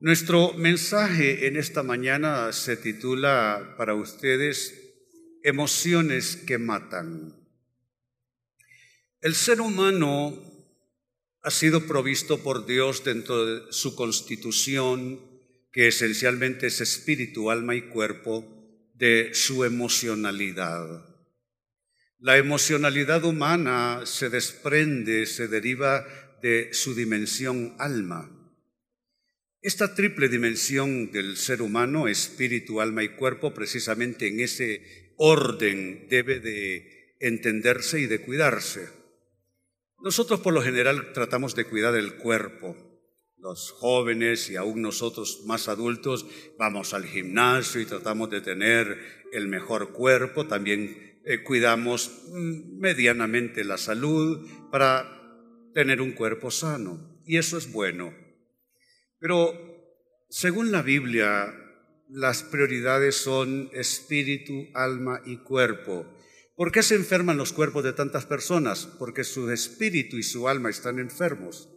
Nuestro mensaje en esta mañana se titula para ustedes Emociones que matan. El ser humano ha sido provisto por Dios dentro de su constitución, que esencialmente es espíritu, alma y cuerpo, de su emocionalidad. La emocionalidad humana se desprende, se deriva de su dimensión alma. Esta triple dimensión del ser humano, espíritu, alma y cuerpo, precisamente en ese orden debe de entenderse y de cuidarse. Nosotros por lo general tratamos de cuidar el cuerpo. Los jóvenes y aún nosotros más adultos vamos al gimnasio y tratamos de tener el mejor cuerpo. También eh, cuidamos mm, medianamente la salud para tener un cuerpo sano. Y eso es bueno. Pero según la Biblia, las prioridades son espíritu, alma y cuerpo. ¿Por qué se enferman los cuerpos de tantas personas? Porque su espíritu y su alma están enfermos.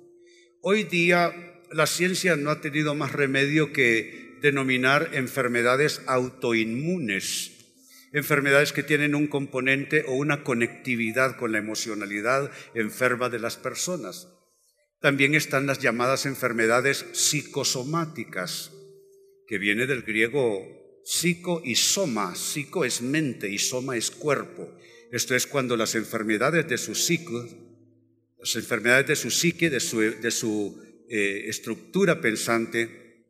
Hoy día la ciencia no ha tenido más remedio que denominar enfermedades autoinmunes, enfermedades que tienen un componente o una conectividad con la emocionalidad enferma de las personas. También están las llamadas enfermedades psicosomáticas, que viene del griego psico y soma. Psico es mente y soma es cuerpo. Esto es cuando las enfermedades de su psico, las enfermedades de su psique, de su, eh, estructura pensante,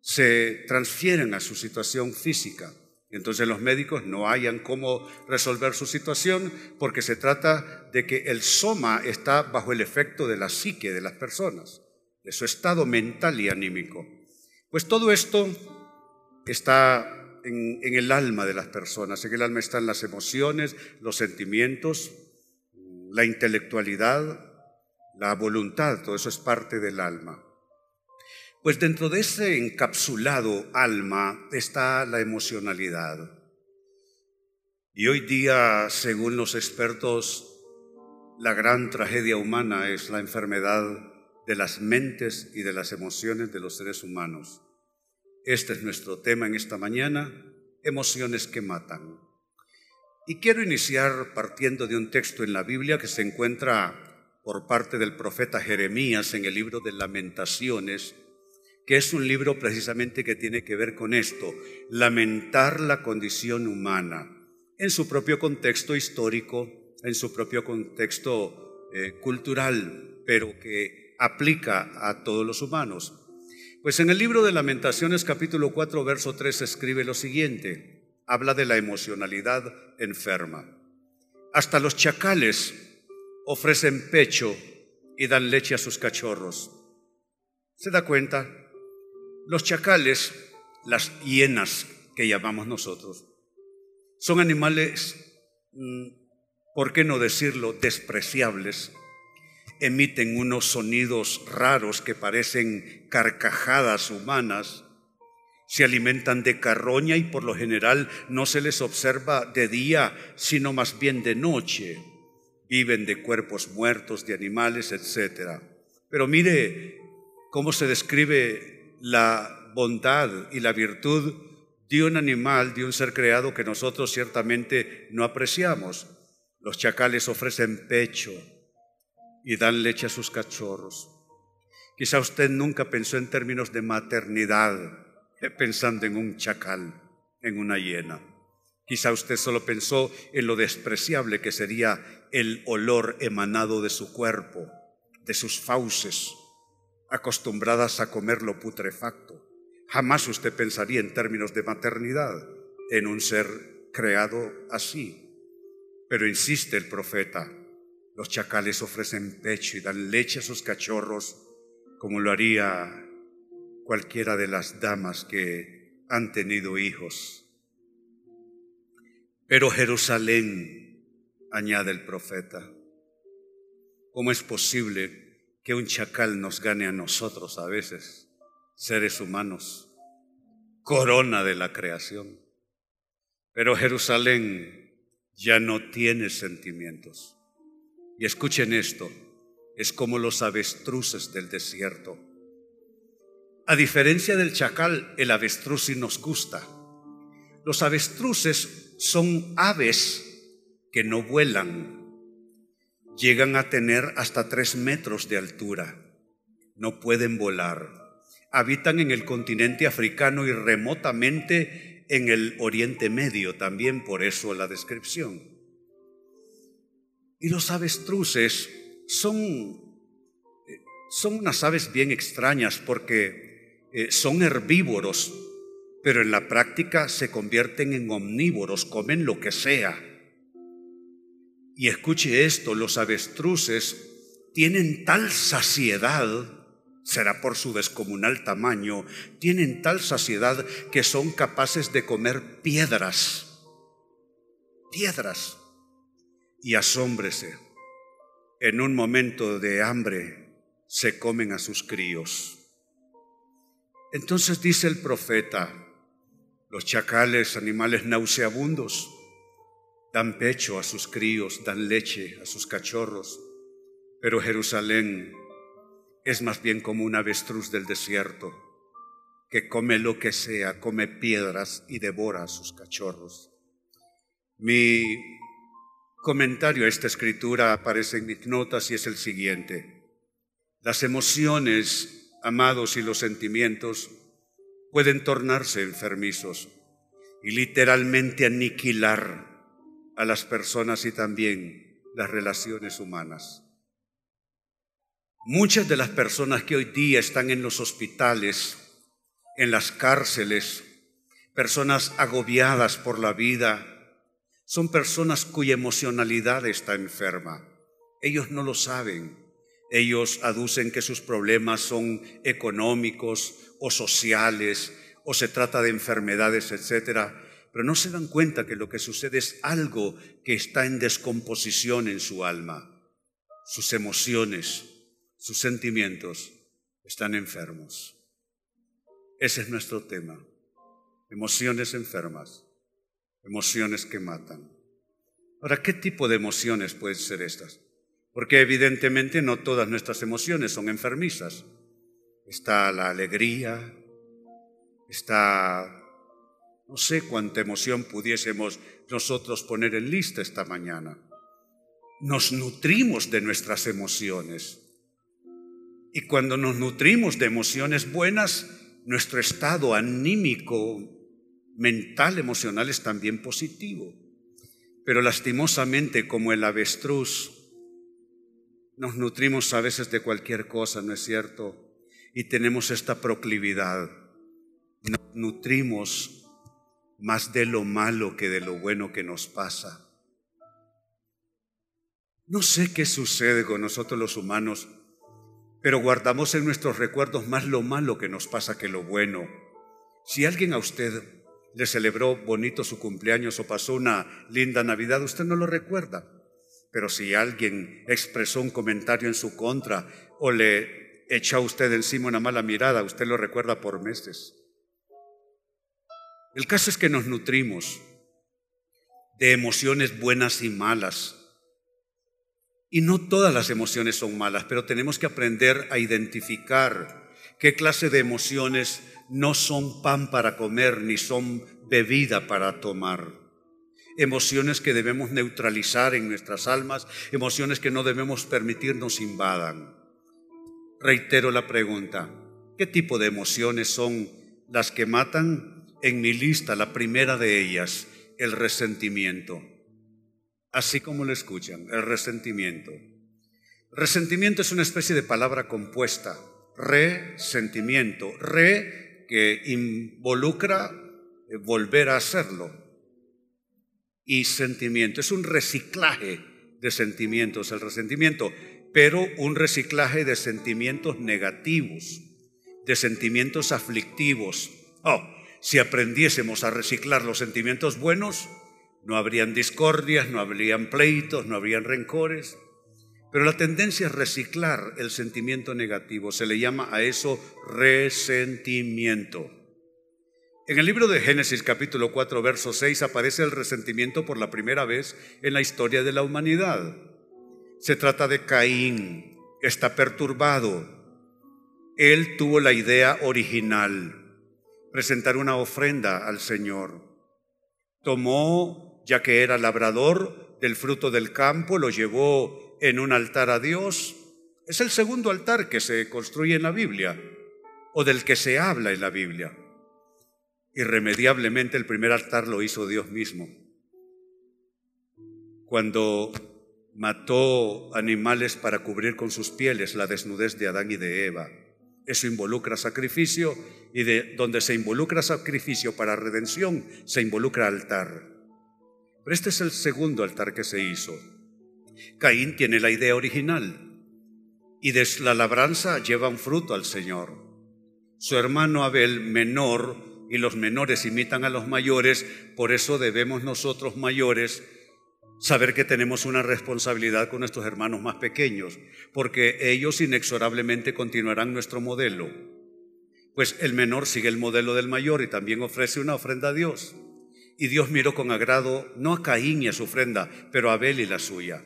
se transfieren a su situación física. Entonces los médicos no hayan cómo resolver su situación porque se trata de que el soma está bajo el efecto de la psique de las personas, de su estado mental y anímico. Pues todo esto está en, el alma de las personas, en el alma están las emociones, los sentimientos, la intelectualidad, la voluntad, todo eso es parte del alma. Pues dentro de ese encapsulado alma está la emocionalidad. Y hoy día, según los expertos, la gran tragedia humana es la enfermedad de las mentes y de las emociones de los seres humanos. Este es nuestro tema en esta mañana, emociones que matan. Y quiero iniciar partiendo de un texto en la Biblia que se encuentra por parte del profeta Jeremías en el libro de lamentaciones, que es un libro precisamente que tiene que ver con esto, lamentar la condición humana en su propio contexto histórico, en su propio contexto eh, cultural, pero que aplica a todos los humanos. Pues en el libro de lamentaciones capítulo 4, verso 3 escribe lo siguiente, habla de la emocionalidad enferma. Hasta los chacales ofrecen pecho y dan leche a sus cachorros. ¿Se da cuenta? Los chacales, las hienas que llamamos nosotros, son animales, mm, ¿por qué no decirlo?, despreciables. Emiten unos sonidos raros que parecen carcajadas humanas. Se alimentan de carroña y por lo general no se les observa de día, sino más bien de noche. Viven de cuerpos muertos, de animales, etc. Pero mire cómo se describe la bondad y la virtud de un animal, de un ser creado que nosotros ciertamente no apreciamos. Los chacales ofrecen pecho y dan leche a sus cachorros. Quizá usted nunca pensó en términos de maternidad eh, pensando en un chacal, en una hiena. Quizá usted solo pensó en lo despreciable que sería el olor emanado de su cuerpo, de sus fauces, acostumbradas a comer lo putrefacto. Jamás usted pensaría en términos de maternidad en un ser creado así. Pero insiste el profeta, los chacales ofrecen pecho y dan leche a sus cachorros como lo haría cualquiera de las damas que han tenido hijos. Pero Jerusalén, añade el profeta, ¿cómo es posible que un chacal nos gane a nosotros a veces, seres humanos, corona de la creación? Pero Jerusalén ya no tiene sentimientos. Y escuchen esto, es como los avestruces del desierto. A diferencia del chacal, el avestruz sí nos gusta. Los avestruces son aves que no vuelan. Llegan a tener hasta tres metros de altura. No pueden volar. Habitan en el continente africano y remotamente en el Oriente Medio, también por eso la descripción. Y los avestruces son, eh, son unas aves bien extrañas porque eh, son herbívoros, pero en la práctica se convierten en omnívoros, comen lo que sea. Y escuche esto, los avestruces tienen tal saciedad, será por su descomunal tamaño, tienen tal saciedad que son capaces de comer piedras, piedras. Y asómbrese, en un momento de hambre se comen a sus críos. Entonces dice el profeta, los chacales, animales nauseabundos, dan pecho a sus críos, dan leche a sus cachorros, pero Jerusalén es más bien como un avestruz del desierto, que come lo que sea, come piedras y devora a sus cachorros. Mi comentario a esta escritura aparece en mis notas y es el siguiente. Las emociones, amados, y los sentimientos pueden tornarse enfermizos y literalmente aniquilar a las personas y también las relaciones humanas. Muchas de las personas que hoy día están en los hospitales, en las cárceles, personas agobiadas por la vida, son personas cuya emocionalidad está enferma. Ellos no lo saben. Ellos aducen que sus problemas son económicos o sociales o se trata de enfermedades, etcétera, pero no se dan cuenta que lo que sucede es algo que está en descomposición en su alma. Sus emociones, sus sentimientos están enfermos. Ese es nuestro tema. Emociones enfermas emociones que matan. Ahora, ¿qué tipo de emociones pueden ser estas? Porque evidentemente no todas nuestras emociones son enfermizas. Está la alegría, está, no sé cuánta emoción pudiésemos nosotros poner en lista esta mañana. Nos nutrimos de nuestras emociones. Y cuando nos nutrimos de emociones buenas, nuestro estado anímico mental, emocional es también positivo. Pero lastimosamente, como el avestruz, nos nutrimos a veces de cualquier cosa, ¿no es cierto? Y tenemos esta proclividad. Nos nutrimos más de lo malo que de lo bueno que nos pasa. No sé qué sucede con nosotros los humanos, pero guardamos en nuestros recuerdos más lo malo que nos pasa que lo bueno. Si alguien a usted le celebró bonito su cumpleaños o pasó una linda Navidad, usted no lo recuerda. Pero si alguien expresó un comentario en su contra o le echó a usted encima una mala mirada, usted lo recuerda por meses. El caso es que nos nutrimos de emociones buenas y malas. Y no todas las emociones son malas, pero tenemos que aprender a identificar qué clase de emociones no son pan para comer ni son bebida para tomar. Emociones que debemos neutralizar en nuestras almas, emociones que no debemos permitirnos invadan. Reitero la pregunta, ¿qué tipo de emociones son las que matan? En mi lista, la primera de ellas, el resentimiento. Así como lo escuchan, el resentimiento. Resentimiento es una especie de palabra compuesta. Resentimiento. Re que involucra eh, volver a hacerlo. Y sentimiento, es un reciclaje de sentimientos, el resentimiento, pero un reciclaje de sentimientos negativos, de sentimientos aflictivos. Oh, Si aprendiésemos a reciclar los sentimientos buenos, no habrían discordias, no habrían pleitos, no habrían rencores. Pero la tendencia es reciclar el sentimiento negativo. Se le llama a eso resentimiento. En el libro de Génesis capítulo 4, verso 6 aparece el resentimiento por la primera vez en la historia de la humanidad. Se trata de Caín, está perturbado. Él tuvo la idea original, presentar una ofrenda al Señor. Tomó, ya que era labrador, del fruto del campo, lo llevó en un altar a Dios. Es el segundo altar que se construye en la Biblia o del que se habla en la Biblia. Irremediablemente el primer altar lo hizo Dios mismo. Cuando mató animales para cubrir con sus pieles la desnudez de Adán y de Eva. Eso involucra sacrificio y de donde se involucra sacrificio para redención, se involucra altar. Pero este es el segundo altar que se hizo. Caín tiene la idea original y de la labranza lleva un fruto al Señor. Su hermano Abel menor y los menores imitan a los mayores, por eso debemos nosotros mayores saber que tenemos una responsabilidad con nuestros hermanos más pequeños, porque ellos inexorablemente continuarán nuestro modelo. Pues el menor sigue el modelo del mayor y también ofrece una ofrenda a Dios. Y Dios miró con agrado no a Caín y a su ofrenda, pero a Abel y la suya.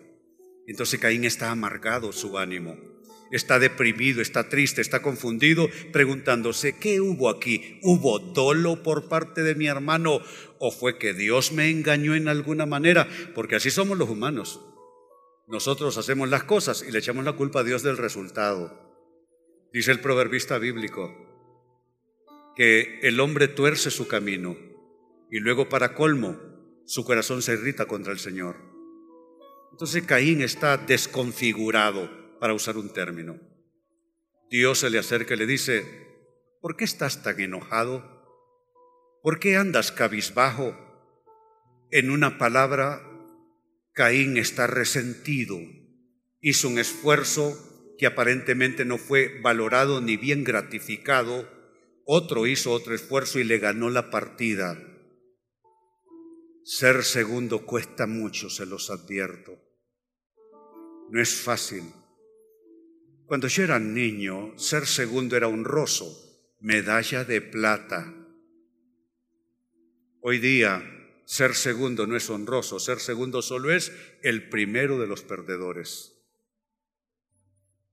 Entonces Caín está amargado su ánimo está deprimido, está triste, está confundido, preguntándose, ¿qué hubo aquí? ¿Hubo dolo por parte de mi hermano o fue que Dios me engañó en alguna manera? Porque así somos los humanos. Nosotros hacemos las cosas y le echamos la culpa a Dios del resultado. Dice el proverbista bíblico que el hombre tuerce su camino y luego para colmo su corazón se irrita contra el Señor. Entonces Caín está desconfigurado para usar un término. Dios se le acerca y le dice, ¿por qué estás tan enojado? ¿Por qué andas cabizbajo? En una palabra, Caín está resentido, hizo un esfuerzo que aparentemente no fue valorado ni bien gratificado, otro hizo otro esfuerzo y le ganó la partida. Ser segundo cuesta mucho, se los advierto. No es fácil. Cuando yo era niño, ser segundo era honroso, medalla de plata. Hoy día, ser segundo no es honroso, ser segundo solo es el primero de los perdedores.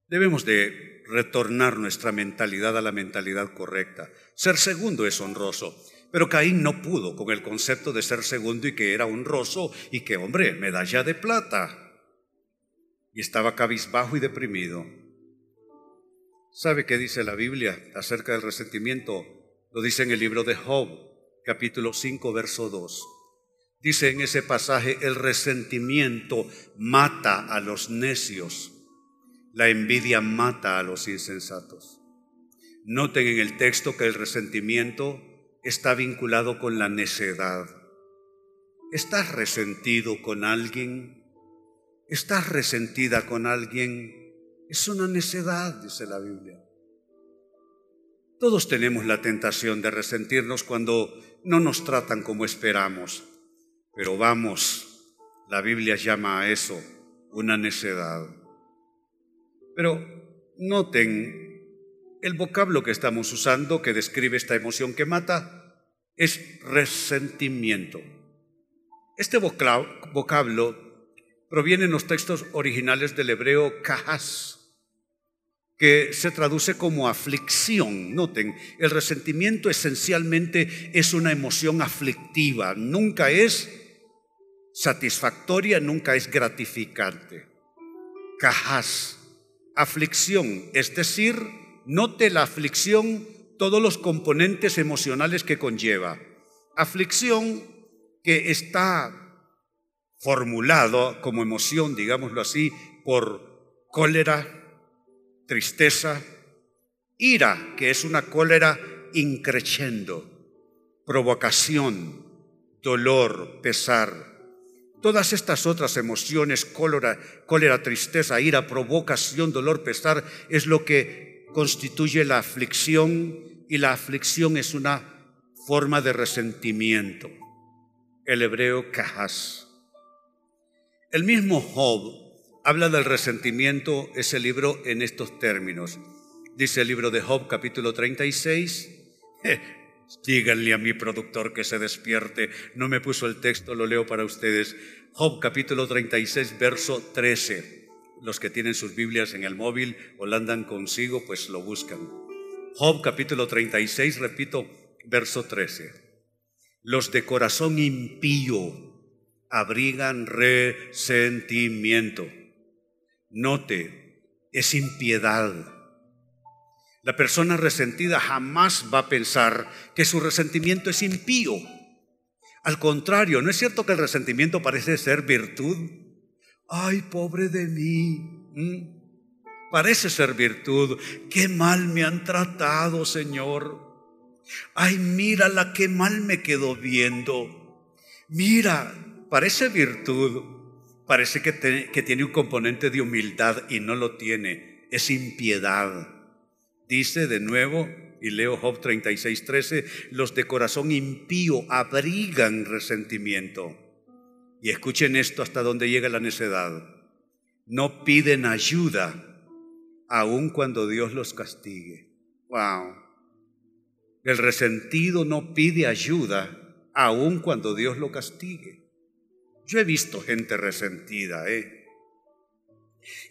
Debemos de retornar nuestra mentalidad a la mentalidad correcta. Ser segundo es honroso, pero Caín no pudo con el concepto de ser segundo y que era honroso y que, hombre, medalla de plata. Y estaba cabizbajo y deprimido. ¿Sabe qué dice la Biblia acerca del resentimiento? Lo dice en el libro de Job, capítulo 5, verso 2. Dice en ese pasaje, el resentimiento mata a los necios, la envidia mata a los insensatos. Noten en el texto que el resentimiento está vinculado con la necedad. ¿Estás resentido con alguien? ¿Estás resentida con alguien? Es una necedad, dice la Biblia. Todos tenemos la tentación de resentirnos cuando no nos tratan como esperamos, pero vamos, la Biblia llama a eso una necedad. Pero noten, el vocablo que estamos usando que describe esta emoción que mata es resentimiento. Este vocablo proviene en los textos originales del hebreo kahas, que se traduce como aflicción. Noten, el resentimiento esencialmente es una emoción aflictiva, nunca es satisfactoria, nunca es gratificante. Cajas, aflicción, es decir, note la aflicción, todos los componentes emocionales que conlleva. Aflicción que está formulado como emoción, digámoslo así, por cólera, tristeza, ira, que es una cólera increciendo, provocación, dolor, pesar. Todas estas otras emociones, cólera, cólera, tristeza, ira, provocación, dolor, pesar, es lo que constituye la aflicción y la aflicción es una forma de resentimiento, el hebreo kahas. El mismo Job habla del resentimiento, ese libro, en estos términos. Dice el libro de Job, capítulo 36. díganle a mi productor que se despierte. No me puso el texto, lo leo para ustedes. Job, capítulo 36, verso 13. Los que tienen sus Biblias en el móvil o la andan consigo, pues lo buscan. Job, capítulo 36, repito, verso 13. Los de corazón impío abrigan resentimiento. Note, es impiedad. La persona resentida jamás va a pensar que su resentimiento es impío. Al contrario, ¿no es cierto que el resentimiento parece ser virtud? Ay, pobre de mí. Parece ser virtud. Qué mal me han tratado, Señor. Ay, mírala, qué mal me quedó viendo. Mira, parece virtud, parece que, tiene un componente de humildad y no lo tiene, es impiedad. Dice de nuevo, y leo Job 36, 13, los de corazón impío abrigan resentimiento. Y escuchen esto hasta donde llega la necedad. No piden ayuda, aun cuando Dios los castigue. Wow. El resentido no pide ayuda, aun cuando Dios lo castigue. Yo he visto gente resentida, ¿eh?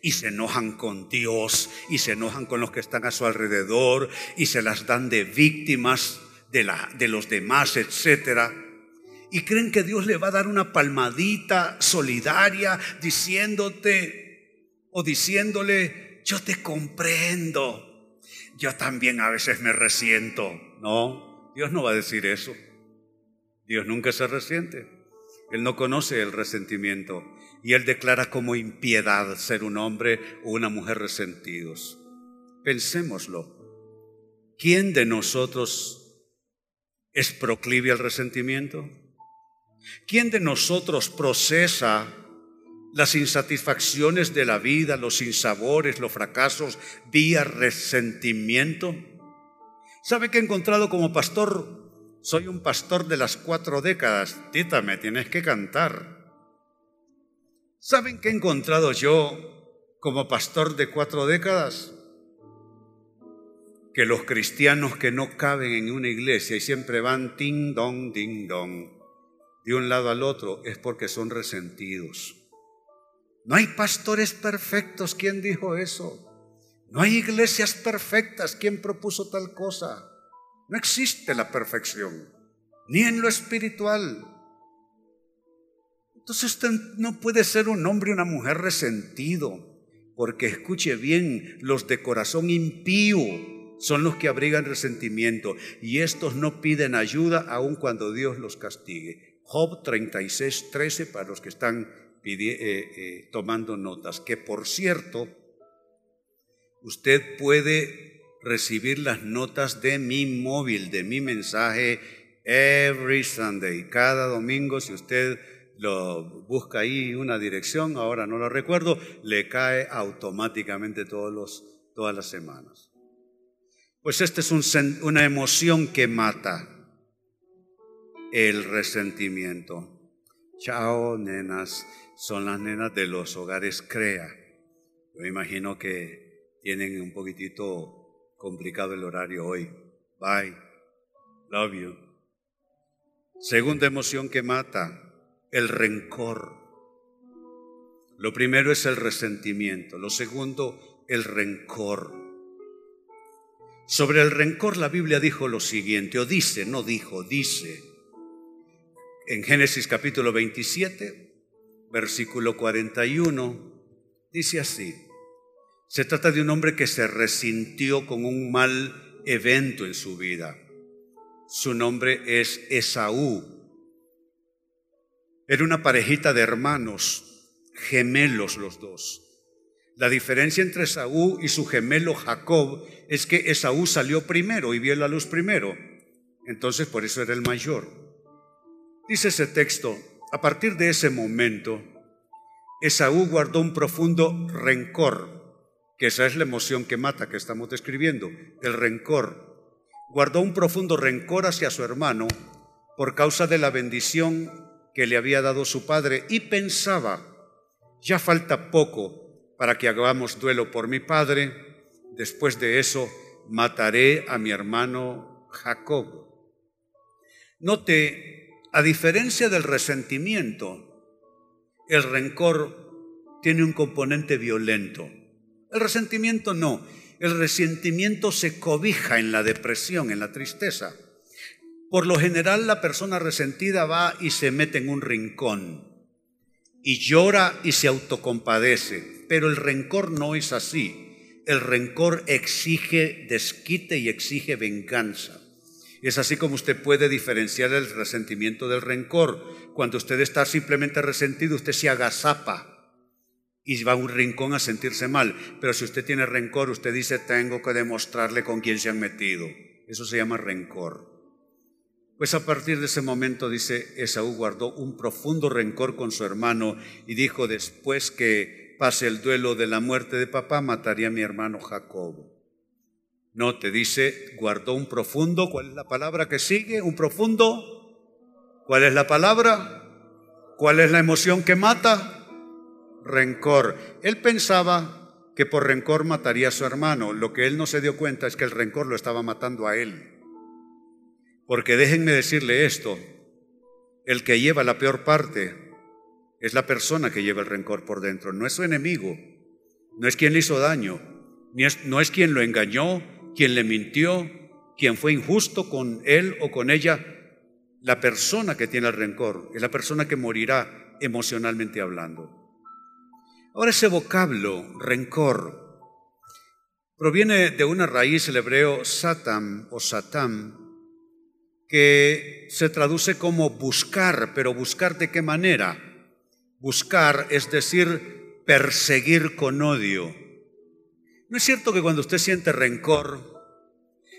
Y se enojan con Dios y se enojan con los que están a su alrededor y se las dan de víctimas de, la, de los demás, etcétera. Y creen que Dios le va a dar una palmadita solidaria diciéndote o diciéndole, yo te comprendo. Yo también a veces me resiento. No, Dios no va a decir eso. Dios nunca se resiente. Él no conoce el resentimiento y él declara como impiedad ser un hombre o una mujer resentidos. Pensémoslo. ¿Quién de nosotros es proclive al resentimiento? ¿Quién de nosotros procesa las insatisfacciones de la vida, los sinsabores, los fracasos vía resentimiento? ¿Sabe que he encontrado como pastor soy un pastor de las cuatro décadas. Tita, me tienes que cantar. ¿Saben qué he encontrado yo como pastor de cuatro décadas? Que los cristianos que no caben en una iglesia y siempre van ting dong, ding dong, de un lado al otro, es porque son resentidos. No hay pastores perfectos. ¿Quién dijo eso? No hay iglesias perfectas. ¿Quién propuso tal cosa? No existe la perfección, ni en lo espiritual. Entonces usted no puede ser un hombre o una mujer resentido, porque escuche bien, los de corazón impío son los que abrigan resentimiento y estos no piden ayuda aun cuando Dios los castigue. Job 36, 13 para los que están eh, eh, tomando notas, que por cierto, usted puede recibir las notas de mi móvil, de mi mensaje, every Sunday. Cada domingo, si usted busca ahí una dirección, ahora no lo recuerdo, le cae automáticamente todos los, todas las semanas. Pues esta es una emoción que mata el resentimiento. Chao, nenas, son las nenas de los hogares CREA. Yo imagino que tienen un poquitito complicado el horario hoy. Bye. Love you. Segunda emoción que mata, el rencor. Lo primero es el resentimiento. Lo segundo, el rencor. Sobre el rencor la Biblia dijo lo siguiente, o dice, no dijo, dice. En Génesis capítulo 27, versículo 41, dice así. Se trata de un hombre que se resintió con un mal evento en su vida. Su nombre es Esaú. Era una parejita de hermanos, gemelos los dos. La diferencia entre Esaú y su gemelo Jacob es que Esaú salió primero y vio la luz primero. Entonces por eso era el mayor. Dice ese texto, a partir de ese momento, Esaú guardó un profundo rencor que esa es la emoción que mata que estamos describiendo, el rencor. guardó un profundo rencor hacia su hermano por causa de la bendición que le había dado su padre y pensaba, ya falta poco para que hagamos duelo por mi padre, después de eso mataré a mi hermano Jacob. Note, a diferencia del resentimiento, el rencor tiene un componente violento. El resentimiento no. El resentimiento se cobija en la depresión, en la tristeza. Por lo general la persona resentida va y se mete en un rincón y llora y se autocompadece, pero el rencor no es así. El rencor exige desquite y exige venganza. Es así como usted puede diferenciar el resentimiento del rencor. Cuando usted está simplemente resentido, usted se agazapa y va a un rincón a sentirse mal. Pero si usted tiene rencor, usted dice, tengo que demostrarle con quién se han metido. Eso se llama rencor. Pues a partir de ese momento, dice, Esaú guardó un profundo rencor con su hermano y dijo, después que pase el duelo de la muerte de papá, mataría a mi hermano Jacob. No, te dice, guardó un profundo, ¿cuál es la palabra que sigue? Un profundo, ¿cuál es la palabra? ¿Cuál es la emoción que mata? Rencor. Él pensaba que por rencor mataría a su hermano. Lo que él no se dio cuenta es que el rencor lo estaba matando a él. Porque déjenme decirle esto, el que lleva la peor parte es la persona que lleva el rencor por dentro, no es su enemigo, no es quien le hizo daño, ni es, no es quien lo engañó, quien le mintió, quien fue injusto con él o con ella. La persona que tiene el rencor es la persona que morirá emocionalmente hablando. Ahora ese vocablo, rencor, proviene de una raíz el hebreo satam o satam, que se traduce como buscar, pero buscar de qué manera? Buscar es decir, perseguir con odio. ¿No es cierto que cuando usted siente rencor,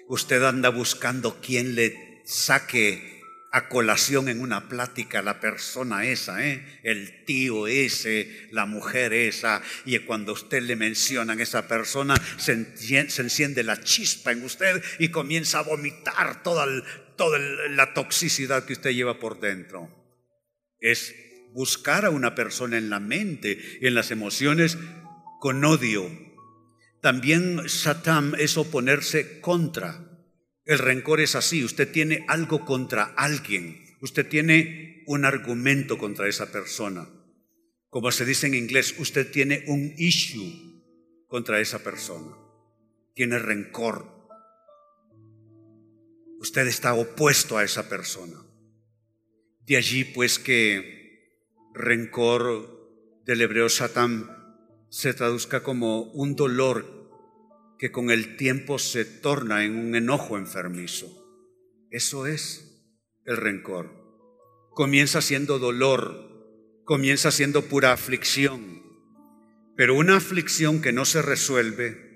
usted anda buscando quién le saque a colación en una plática la persona esa, ¿eh? el tío ese, la mujer esa, y cuando usted le mencionan a esa persona, se, enciende la chispa en usted y comienza a vomitar toda, la toxicidad que usted lleva por dentro. Es buscar a una persona en la mente, en las emociones, con odio. También Satam es oponerse contra. El rencor es así, usted tiene algo contra alguien, usted tiene un argumento contra esa persona. Como se dice en inglés, usted tiene un issue contra esa persona, tiene rencor. Usted está opuesto a esa persona. De allí pues que rencor del hebreo Satán se traduzca como un dolor que con el tiempo se torna en un enojo enfermizo. Eso es el rencor. Comienza siendo dolor, comienza siendo pura aflicción, pero una aflicción que no se resuelve,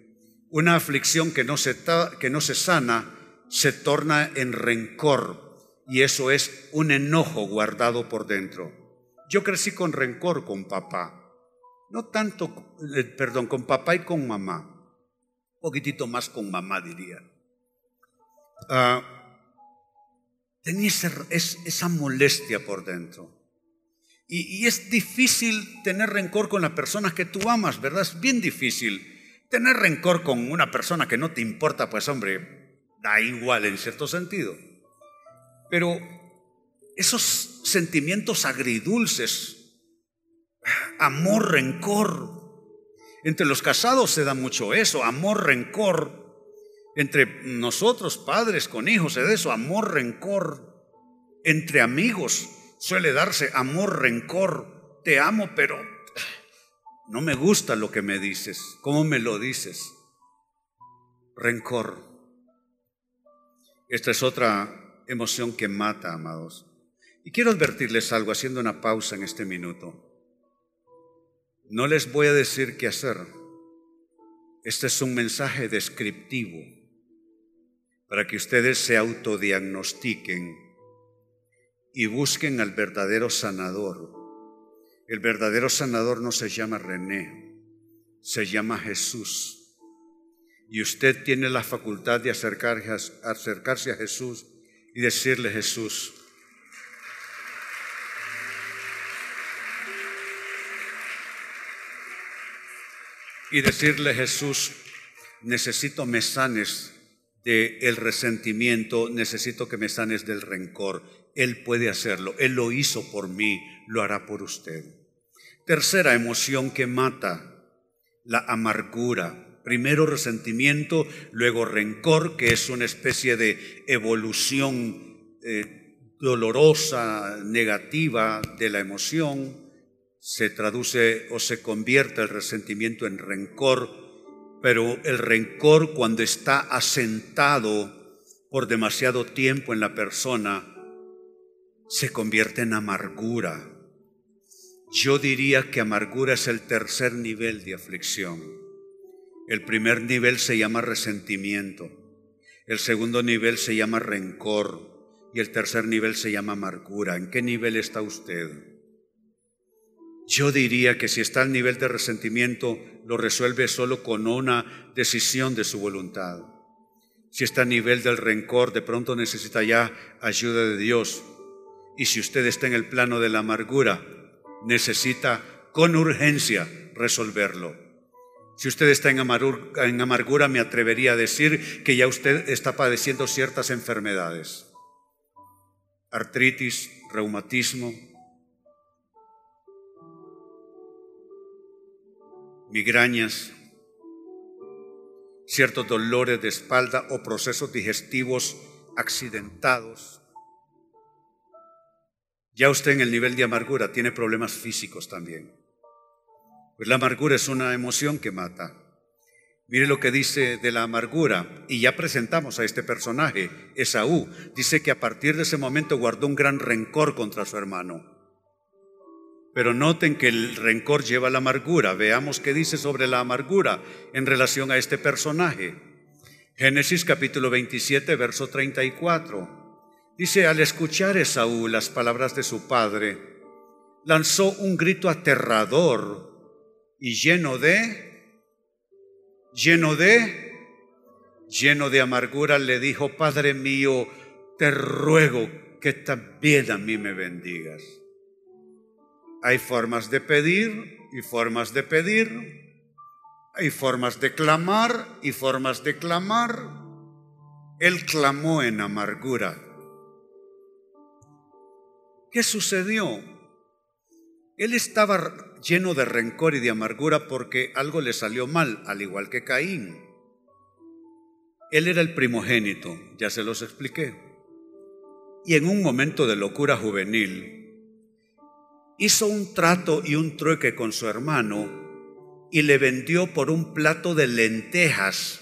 una aflicción que no se, que no se sana, se torna en rencor y eso es un enojo guardado por dentro. Yo crecí con rencor con papá, no tanto, eh, perdón, con papá y con mamá, poquitito más con mamá diría. Ah, tenía esa molestia por dentro. Y, y, es difícil tener rencor con las personas que tú amas, ¿verdad? Es bien difícil. Tener rencor con una persona que no te importa, pues hombre, da igual en cierto sentido. Pero esos sentimientos agridulces, amor, rencor, entre los casados se da mucho eso, amor, rencor. Entre nosotros, padres con hijos, se da eso, amor, rencor. Entre amigos suele darse amor, rencor. Te amo, pero no me gusta lo que me dices. ¿Cómo me lo dices? Rencor. Esta es otra emoción que mata, amados. Y quiero advertirles algo haciendo una pausa en este minuto. No les voy a decir qué hacer. Este es un mensaje descriptivo para que ustedes se autodiagnostiquen y busquen al verdadero sanador. El verdadero sanador no se llama René, se llama Jesús. Y usted tiene la facultad de acercarse a Jesús y decirle, Jesús, y decirle, Jesús, necesito me sanes del resentimiento, necesito que me sanes del rencor. Él puede hacerlo, Él lo hizo por mí, lo hará por usted. Tercera emoción que mata, la amargura. Primero resentimiento, luego rencor, que es una especie de evolución eh, dolorosa, negativa de la emoción. Se traduce o se convierte el resentimiento en rencor, pero el rencor cuando está asentado por demasiado tiempo en la persona, se convierte en amargura. Yo diría que amargura es el tercer nivel de aflicción. El primer nivel se llama resentimiento, el segundo nivel se llama rencor y el tercer nivel se llama amargura. ¿En qué nivel está usted? Yo diría que si está al nivel de resentimiento, lo resuelve solo con una decisión de su voluntad. Si está a nivel del rencor, de pronto necesita ya ayuda de Dios y si usted está en el plano de la amargura, necesita con urgencia resolverlo. Si usted está en amargura, me atrevería a decir que ya usted está padeciendo ciertas enfermedades. Artritis, reumatismo, migrañas, ciertos dolores de espalda o procesos digestivos accidentados, ya usted en el nivel de amargura tiene problemas físicos también. Pues la amargura es una emoción que mata. Mire lo que dice de la amargura. Y ya presentamos a este personaje, Esaú. Dice que a partir de ese momento guardó un gran rencor contra su hermano. Pero noten que el rencor lleva la amargura. Veamos qué dice sobre la amargura en relación a este personaje. Génesis capítulo 27, verso 34. Dice, al escuchar Esaú las palabras de su padre, lanzó un grito aterrador y lleno de, lleno de, lleno de amargura le dijo, Padre mío, te ruego que también a mí me bendigas. Hay formas de pedir y formas de pedir. Hay formas de clamar y formas de clamar. Él clamó en amargura ¿Qué sucedió? Él estaba lleno de rencor y de amargura porque algo le salió mal, al igual que Caín. Él era el primogénito, ya se los expliqué. Y en un momento de locura juvenil, hizo un trato y un trueque con su hermano y le vendió por un plato de lentejas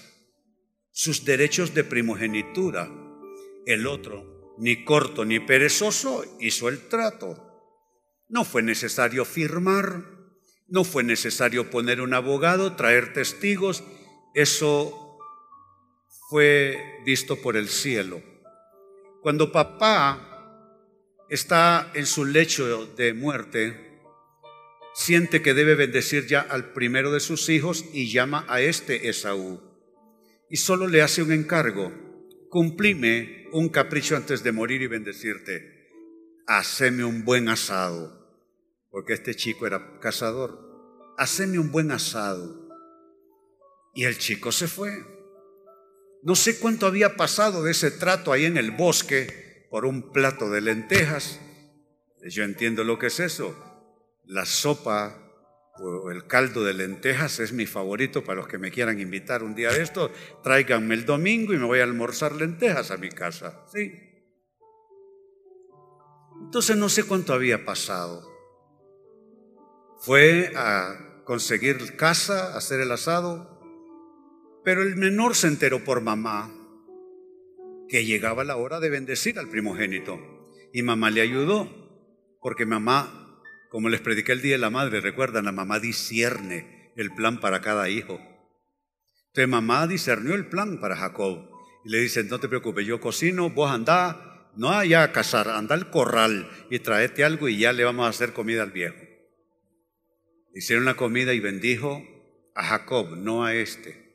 sus derechos de primogenitura. El otro ni corto ni perezoso, hizo el trato. No fue necesario firmar, no fue necesario poner un abogado, traer testigos, eso fue visto por el cielo. Cuando papá está en su lecho de muerte, siente que debe bendecir ya al primero de sus hijos y llama a este Esaú. Y solo le hace un encargo, cumplime un capricho antes de morir y bendecirte. Haceme un buen asado, porque este chico era cazador. Haceme un buen asado. Y el chico se fue. No sé cuánto había pasado de ese trato ahí en el bosque por un plato de lentejas. Yo entiendo lo que es eso. La sopa el caldo de lentejas es mi favorito para los que me quieran invitar un día de esto. Tráiganme el domingo y me voy a almorzar lentejas a mi casa. Sí. Entonces no sé cuánto había pasado. Fue a conseguir casa, hacer el asado, pero el menor se enteró por mamá que llegaba la hora de bendecir al primogénito. Y mamá le ayudó, porque mamá como les prediqué el Día de la Madre, recuerdan, la mamá discierne el plan para cada hijo. Entonces mamá discernió el plan para Jacob. Y le dice, no te preocupes, yo cocino, vos andá, no allá a cazar, anda al corral y traete algo y ya le vamos a hacer comida al viejo. Hicieron la comida y bendijo a Jacob, no a este.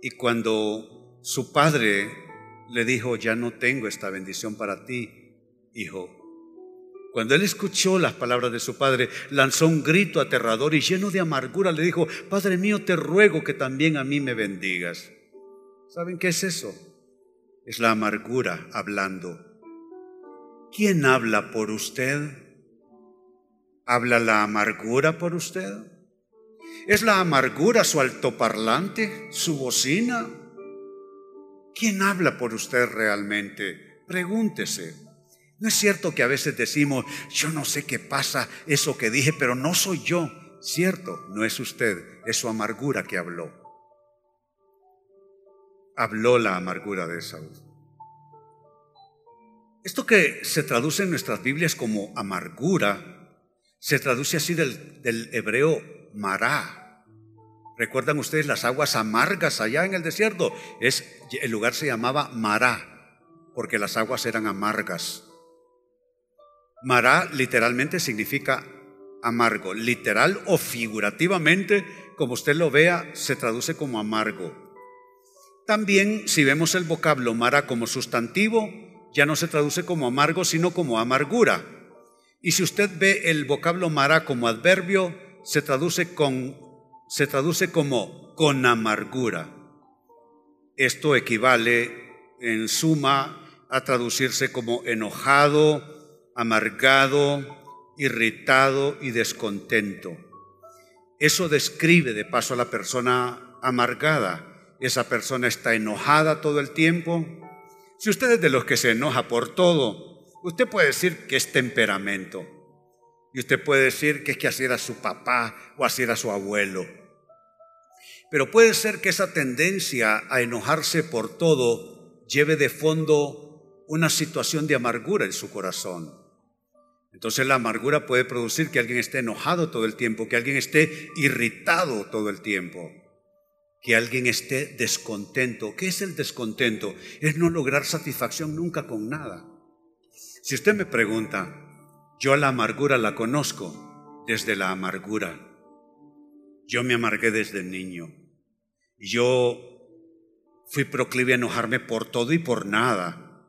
Y cuando su padre le dijo, ya no tengo esta bendición para ti, hijo. Cuando él escuchó las palabras de su padre, lanzó un grito aterrador y lleno de amargura le dijo, Padre mío, te ruego que también a mí me bendigas. ¿Saben qué es eso? Es la amargura hablando. ¿Quién habla por usted? ¿Habla la amargura por usted? ¿Es la amargura su altoparlante, su bocina? ¿Quién habla por usted realmente? Pregúntese. No es cierto que a veces decimos, yo no sé qué pasa eso que dije, pero no soy yo. Cierto, no es usted, es su amargura que habló. Habló la amargura de Saúl. Esto que se traduce en nuestras Biblias como amargura, se traduce así del, del hebreo mará, ¿Recuerdan ustedes las aguas amargas allá en el desierto? Es, el lugar se llamaba Mará, porque las aguas eran amargas. Mará literalmente significa amargo. Literal o figurativamente, como usted lo vea, se traduce como amargo. También, si vemos el vocablo Mará como sustantivo, ya no se traduce como amargo, sino como amargura. Y si usted ve el vocablo Mará como adverbio, se traduce con se traduce como con amargura. Esto equivale en suma a traducirse como enojado, amargado, irritado y descontento. Eso describe de paso a la persona amargada. Esa persona está enojada todo el tiempo. Si usted es de los que se enoja por todo, usted puede decir que es temperamento. Y usted puede decir que es que así era su papá o así era su abuelo. Pero puede ser que esa tendencia a enojarse por todo lleve de fondo una situación de amargura en su corazón. Entonces la amargura puede producir que alguien esté enojado todo el tiempo, que alguien esté irritado todo el tiempo, que alguien esté descontento. ¿Qué es el descontento? Es no lograr satisfacción nunca con nada. Si usted me pregunta, yo la amargura la conozco desde la amargura. Yo me amargué desde niño. Yo fui proclive a enojarme por todo y por nada.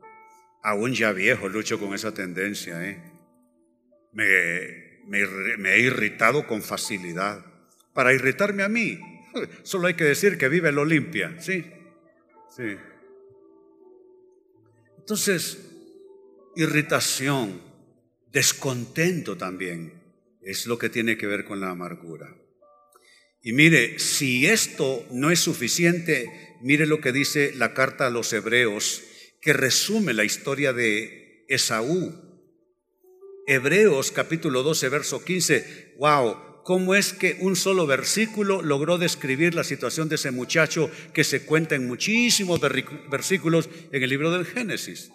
Aún ya viejo lucho con esa tendencia. ¿eh? Me, me he irritado con facilidad. Para irritarme a mí, solo hay que decir que vive el Olimpia. Sí, sí. Entonces, irritación, descontento también es lo que tiene que ver con la amargura. Y mire, si esto no es suficiente, mire lo que dice la carta a los hebreos, que resume la historia de Esaú. Hebreos capítulo 12, verso 15. Wow, ¿cómo es que un solo versículo logró describir la situación de ese muchacho que se cuenta en muchísimos versículos en el libro del Génesis?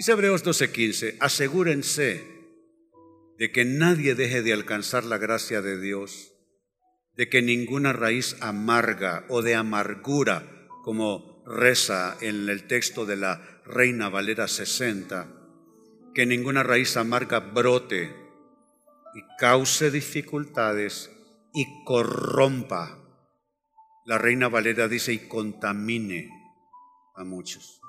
Dice Hebreos 12, 15, asegúrense de que nadie deje de alcanzar la gracia de Dios de que ninguna raíz amarga o de amargura, como reza en el texto de la Reina Valera 60, que ninguna raíz amarga brote y cause dificultades y corrompa. La Reina Valera dice y contamine a muchos.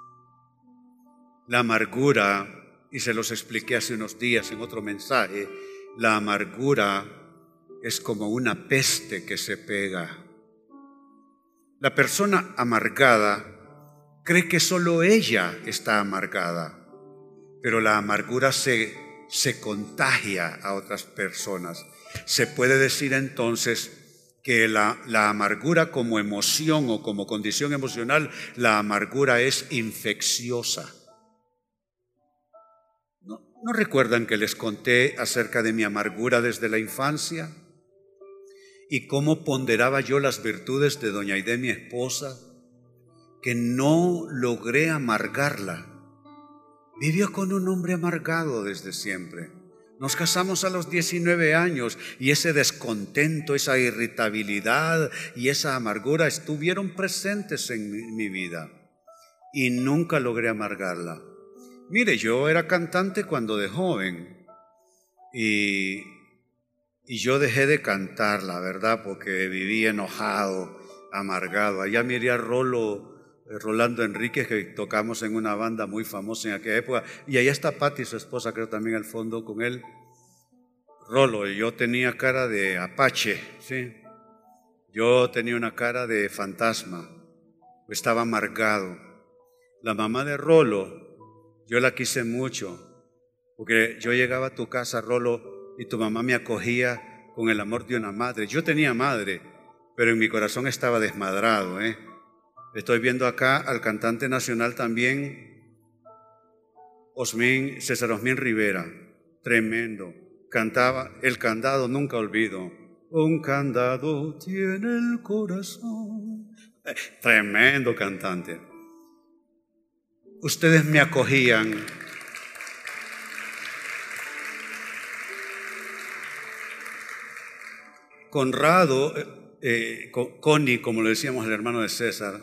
La amargura, y se los expliqué hace unos días en otro mensaje, la amargura es como una peste que se pega. La persona amargada cree que solo ella está amargada, pero la amargura se, se contagia a otras personas. Se puede decir entonces que la, la, amargura como emoción o como condición emocional, la amargura es infecciosa. ¿No, ¿No recuerdan que les conté acerca de mi amargura desde la infancia? y cómo ponderaba yo las virtudes de doña Aide, mi esposa, que no logré amargarla. Vivió con un hombre amargado desde siempre. Nos casamos a los 19 años y ese descontento, esa irritabilidad y esa amargura estuvieron presentes en mi vida y nunca logré amargarla. Mire, yo era cantante cuando de joven y yo dejé de cantar, la verdad, porque viví enojado amargado. Allá miré a Rolo, eh, Rolando Enríquez, que tocamos en una banda muy famosa en aquella época. Y allá está Patti, su esposa, creo también al fondo con él. Rolo, yo tenía cara de apache, ¿sí? Yo tenía una cara de fantasma, estaba amargado. La mamá de Rolo, yo la quise mucho, porque yo llegaba a tu casa, Rolo, y tu mamá me acogía con el amor de una madre. Yo tenía madre, pero en mi corazón estaba desmadrado. ¿eh? Estoy viendo acá al cantante nacional también, Osmin, César Osmin Rivera, tremendo. Cantaba El candado, nunca olvido. Un candado tiene el corazón. Eh, tremendo cantante. Ustedes me acogían Conrado, eh, eh Connie, como le decíamos el hermano de César,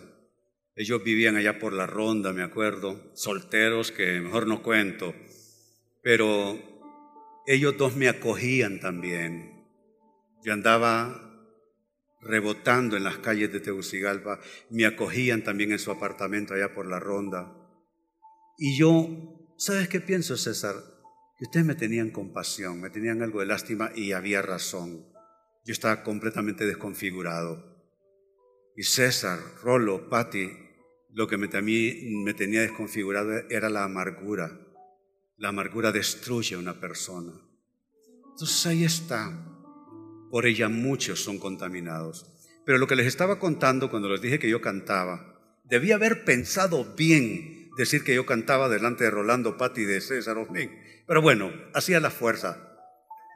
ellos vivían allá por la ronda, me acuerdo, solteros que mejor no cuento, pero ellos dos me acogían también. Yo andaba rebotando en las calles de Tegucigalpa, me acogían también en su apartamento allá por la ronda. Y yo, ¿sabes qué pienso, César? Que ustedes me tenían compasión, me tenían algo de lástima y había razón. Yo estaba completamente desconfigurado. Y César, Rolo, Patti, lo que me, me tenía desconfigurado era la amargura. La amargura destruye a una persona. Entonces ahí está. Por ella muchos son contaminados. Pero lo que les estaba contando cuando les dije que yo cantaba, debía haber pensado bien decir que yo cantaba delante de Rolando Patti y de César Osmin. Pero bueno, hacía la fuerza.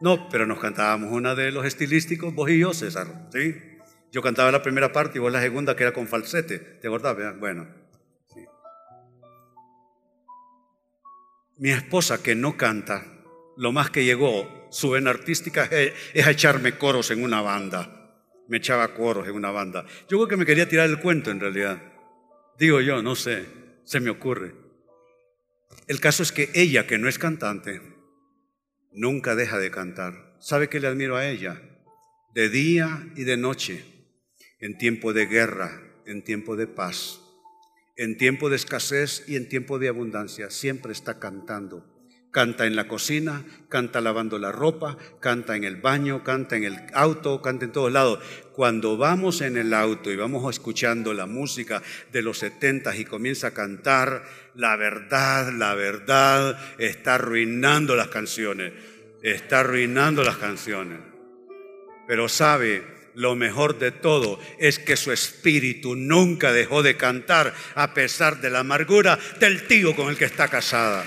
No, pero nos cantábamos una de los estilísticos, vos y yo, César, ¿sí? Yo cantaba la primera parte y vos la segunda que era con falsete, ¿te acordás? Bueno. Mi esposa que no canta, lo más que llegó, su vena artística es, a echarme coros en una banda. Me echaba coros en una banda. Yo creo que me quería tirar el cuento en realidad. Digo yo, no sé, se me ocurre. El caso es que ella, que no es cantante, nunca deja de cantar. ¿Sabe qué le admiro a ella? De día y de noche, en tiempo de guerra, en tiempo de paz, en tiempo de escasez y en tiempo de abundancia, siempre está cantando. Canta en la cocina, canta lavando la ropa, canta en el baño, canta en el auto, canta en todos lados. Cuando vamos en el auto y vamos escuchando la música de los setentas y comienza a cantar, la verdad, la verdad está arruinando las canciones, está arruinando las canciones. Pero sabe, lo mejor de todo es que su espíritu nunca dejó de cantar a pesar de la amargura del tío con el que está casada.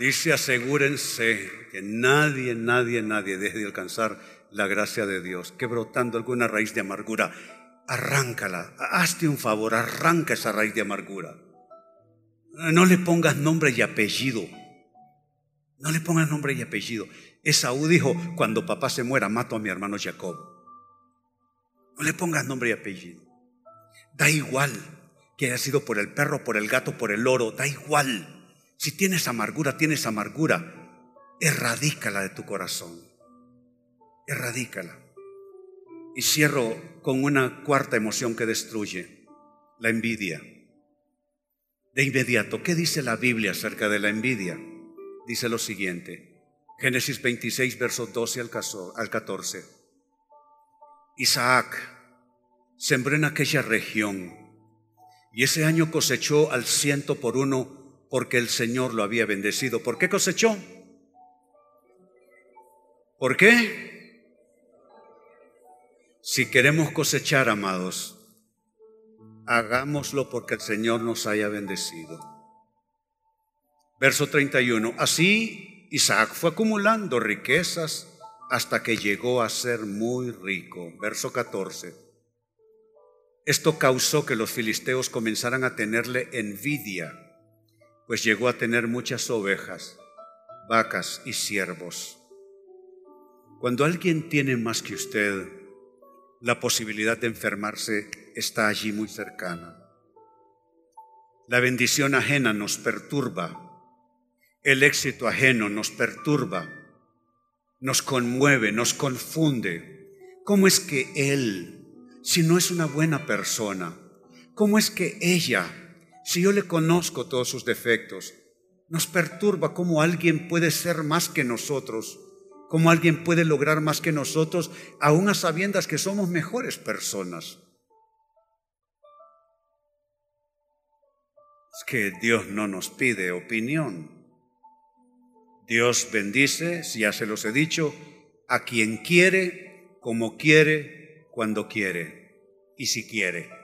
Dice, asegúrense que nadie, nadie, nadie deje de alcanzar la gracia de Dios, que brotando alguna raíz de amargura, arráncala, hazte un favor, arranca esa raíz de amargura. No le pongas nombre y apellido. No le pongas nombre y apellido. Esaú dijo, cuando papá se muera, mato a mi hermano Jacob. No le pongas nombre y apellido. Da igual que haya sido por el perro, por el gato, por el oro, da igual. Si tienes amargura, tienes amargura, erradícala de tu corazón. Erradícala. Y cierro con una cuarta emoción que destruye, la envidia. De inmediato, ¿qué dice la Biblia acerca de la envidia? Dice lo siguiente, Génesis 26, versos 12 al 14. Isaac sembró en aquella región y ese año cosechó al ciento por uno porque el Señor lo había bendecido. ¿Por qué cosechó? ¿Por qué? Si queremos cosechar, amados, hagámoslo porque el Señor nos haya bendecido. Verso 31. Así Isaac fue acumulando riquezas hasta que llegó a ser muy rico. Verso 14. Esto causó que los filisteos comenzaran a tenerle envidia pues llegó a tener muchas ovejas, vacas y siervos. Cuando alguien tiene más que usted, la posibilidad de enfermarse está allí muy cercana. La bendición ajena nos perturba, el éxito ajeno nos perturba, nos conmueve, nos confunde. ¿Cómo es que él, si no es una buena persona, cómo es que ella, si yo le conozco todos sus defectos, nos perturba cómo alguien puede ser más que nosotros, cómo alguien puede lograr más que nosotros, aún a sabiendas que somos mejores personas? Es que Dios no nos pide opinión. Dios bendice, si ya se los he dicho, a quien quiere, como quiere, cuando quiere y si quiere.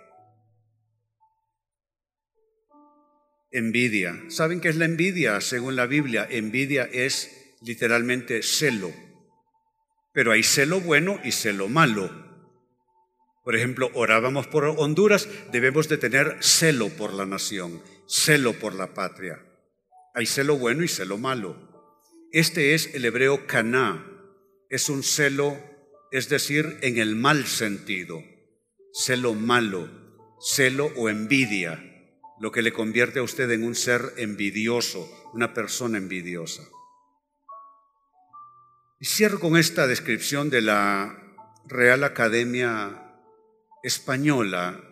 Envidia. ¿Saben qué es la envidia? Según la Biblia, envidia es literalmente celo. Pero hay celo bueno y celo malo. Por ejemplo, orábamos por Honduras, debemos de tener celo por la nación, celo por la patria. Hay celo bueno y celo malo. Este es el hebreo caná, es un celo, es decir, en el mal sentido, celo malo, celo o envidia, lo que le convierte a usted en un ser envidioso, una persona envidiosa. Y cierro con esta descripción de la Real Academia Española,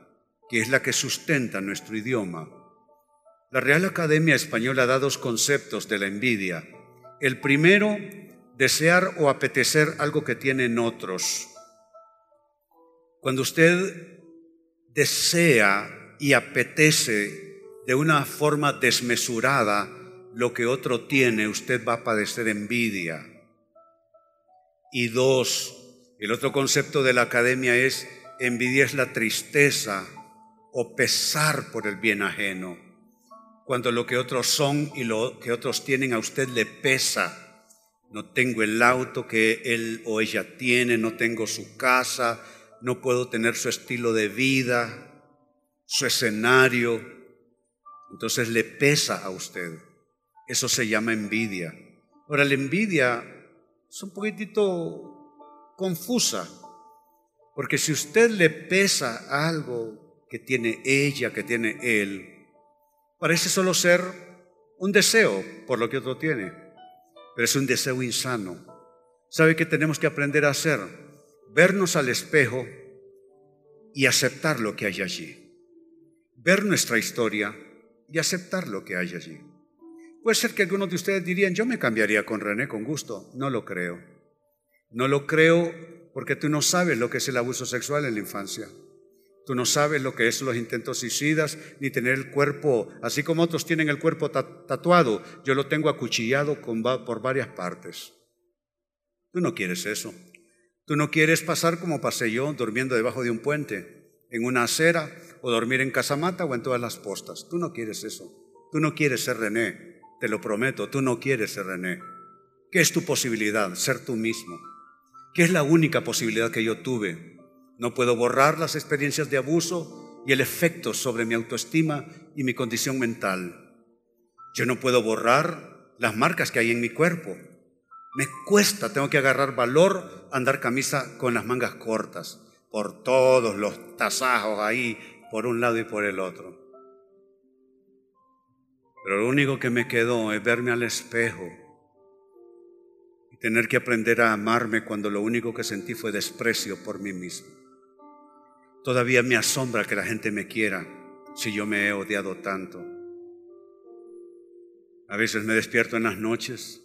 que es la que sustenta nuestro idioma. La Real Academia Española da dos conceptos de la envidia el primero, desear o apetecer algo que tienen otros. Cuando usted desea y apetece de una forma desmesurada lo que otro tiene, usted va a padecer envidia. Y dos, el otro concepto de la academia es envidia es la tristeza o pesar por el bien ajeno cuando lo que otros son y lo que otros tienen a usted le pesa. No tengo el auto que él o ella tiene, no tengo su casa, no puedo tener su estilo de vida, su escenario. Entonces le pesa a usted. Eso se llama envidia. Ahora, la envidia es un poquitito confusa, porque si usted le pesa algo que tiene ella, que tiene él, parece solo ser un deseo por lo que otro tiene, pero es un deseo insano. ¿Sabe qué tenemos que aprender a hacer? Vernos al espejo y aceptar lo que hay allí. Ver nuestra historia y aceptar lo que hay allí. Puede ser que algunos de ustedes dirían, yo me cambiaría con René con gusto. No lo creo. No lo creo porque tú no sabes lo que es el abuso sexual en la infancia. Tú no sabes lo que es los intentos suicidas, ni tener el cuerpo, así como otros tienen el cuerpo tatuado, yo lo tengo acuchillado por varias partes. Tú no quieres eso. Tú no quieres pasar como pasé yo, durmiendo debajo de un puente, en una acera, o dormir en casamata o en todas las postas. Tú no quieres eso. Tú no quieres ser René, te lo prometo, tú no quieres ser René. ¿Qué es tu posibilidad? Ser tú mismo. ¿Qué es la única posibilidad que yo tuve? No puedo borrar las experiencias de abuso y el efecto sobre mi autoestima y mi condición mental. Yo no puedo borrar las marcas que hay en mi cuerpo. Me cuesta, tengo que agarrar valor andar camisa con las mangas cortas, por todos los tasajos ahí, por un lado y por el otro. Pero lo único que me quedó es verme al espejo y tener que aprender a amarme cuando lo único que sentí fue desprecio por mí mismo. Todavía me asombra que la gente me quiera si yo me he odiado tanto. A veces me despierto en las noches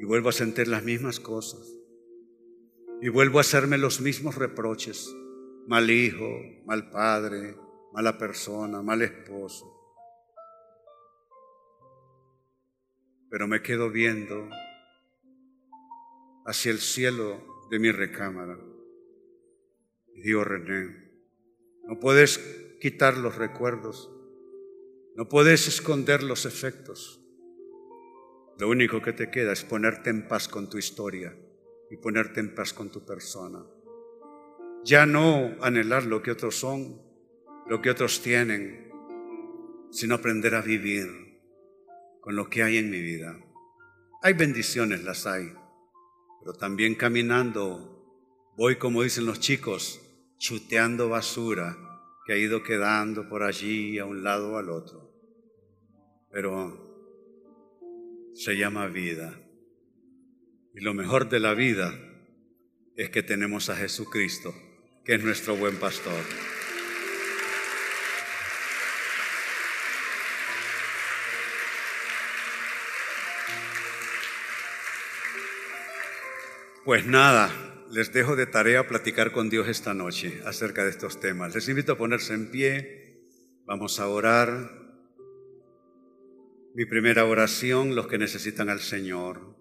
y vuelvo a sentir las mismas cosas. Y vuelvo a hacerme los mismos reproches. Mal hijo, mal padre, mala persona, mal esposo. Pero me quedo viendo hacia el cielo de mi recámara digo, René, no puedes quitar los recuerdos, no puedes esconder los efectos. Lo único que te queda es ponerte en paz con tu historia y ponerte en paz con tu persona. Ya no anhelar lo que otros son, lo que otros tienen, sino aprender a vivir con lo que hay en mi vida. Hay bendiciones, las hay, pero también caminando voy, como dicen los chicos, chuteando basura que ha ido quedando por allí a un lado o al otro. Pero se llama vida. Y lo mejor de la vida es que tenemos a Jesucristo, que es nuestro buen pastor. Pues nada, les dejo de tarea platicar con Dios esta noche acerca de estos temas. Les invito a ponerse en pie, vamos a orar. Mi primera oración, los que necesitan al Señor.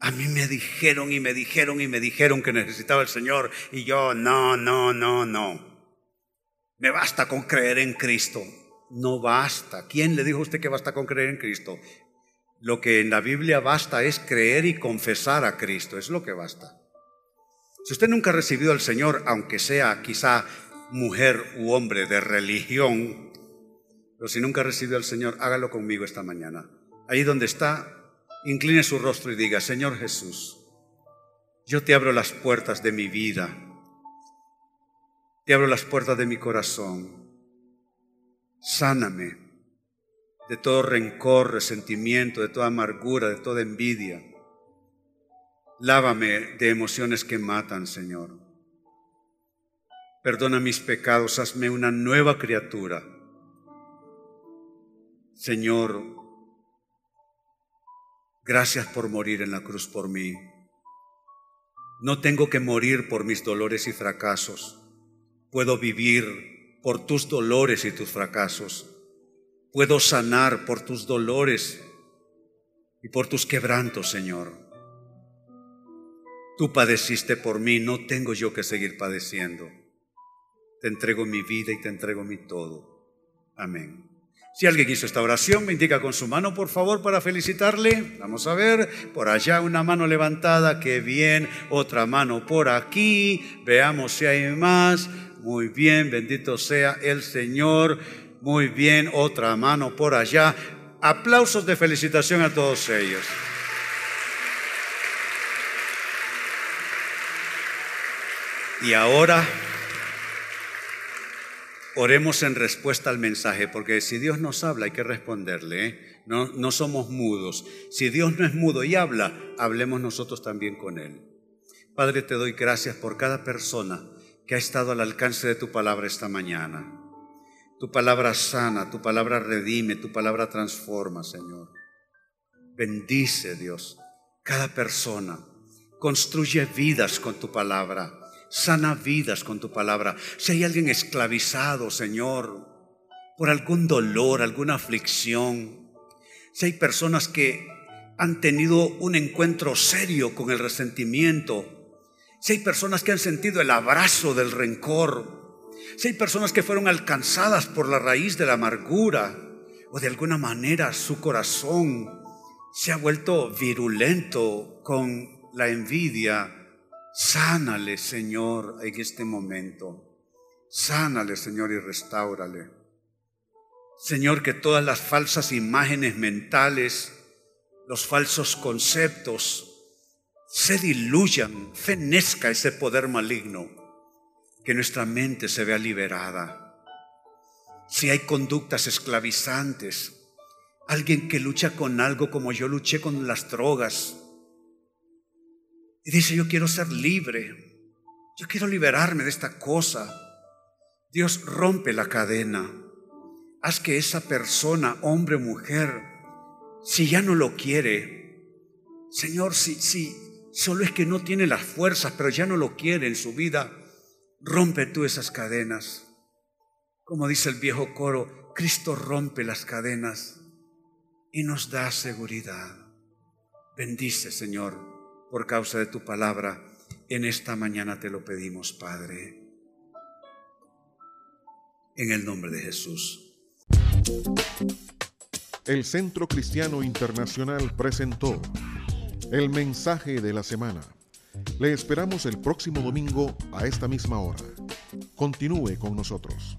A mí me dijeron y me dijeron y me dijeron que necesitaba al Señor y yo, no, no, no, no. Me basta con creer en Cristo. No basta. ¿Quién le dijo a usted que basta con creer en Cristo? Lo que en la Biblia basta es creer y confesar a Cristo, es lo que basta. Si usted nunca ha recibido al Señor, aunque sea quizá mujer u hombre de religión, pero si nunca ha recibido al Señor, hágalo conmigo esta mañana. Ahí donde está, incline su rostro y diga, Señor Jesús, yo te abro las puertas de mi vida, te abro las puertas de mi corazón, sáname de todo rencor, resentimiento, de toda amargura, de toda envidia. Lávame de emociones que matan, Señor. Perdona mis pecados, hazme una nueva criatura. Señor, gracias por morir en la cruz por mí. No tengo que morir por mis dolores y fracasos. Puedo vivir por tus dolores y tus fracasos puedo sanar por tus dolores y por tus quebrantos, Señor. Tú padeciste por mí, no tengo yo que seguir padeciendo. Te entrego mi vida y te entrego mi todo. Amén. Si alguien hizo esta oración, me indica con su mano, por favor, para felicitarle. Vamos a ver, por allá una mano levantada, qué bien, otra mano por aquí. Veamos si hay más. Muy bien, bendito sea el Señor. Muy bien, otra mano por allá. Aplausos de felicitación a todos ellos. Y ahora oremos en respuesta al mensaje, porque si Dios nos habla hay que responderle, ¿eh? no, no somos mudos. Si Dios no es mudo y habla, hablemos nosotros también con Él. Padre, te doy gracias por cada persona que ha estado al alcance de tu palabra esta mañana. Tu palabra sana, tu palabra redime, tu palabra transforma, Señor. Bendice, Dios, cada persona. Construye vidas con tu palabra. Sana vidas con tu palabra. Si hay alguien esclavizado, Señor, por algún dolor, alguna aflicción. Si hay personas que han tenido un encuentro serio con el resentimiento. Si hay personas que han sentido el abrazo del rencor, si hay personas que fueron alcanzadas por la raíz de la amargura o de alguna manera su corazón se ha vuelto virulento con la envidia, sánale, Señor, en este momento. Sánale, Señor, y restáurale. Señor, que todas las falsas imágenes mentales, los falsos conceptos, se diluyan, fenezca ese poder maligno que nuestra mente se vea liberada. Si hay conductas esclavizantes, alguien que lucha con algo como yo luché con las drogas, y dice, yo quiero ser libre, yo quiero liberarme de esta cosa. Dios rompe la cadena. Haz que esa persona, hombre o mujer, si ya no lo quiere, Señor, si, si solo es que no tiene las fuerzas, pero ya no lo quiere en su vida, Rompe tú esas cadenas. Como dice el viejo coro, Cristo rompe las cadenas y nos da seguridad. Bendice, Señor, por causa de tu palabra. En esta mañana te lo pedimos, Padre. En el nombre de Jesús. El Centro Cristiano Internacional presentó el mensaje de la semana le esperamos el próximo domingo a esta misma hora. Continúe con nosotros.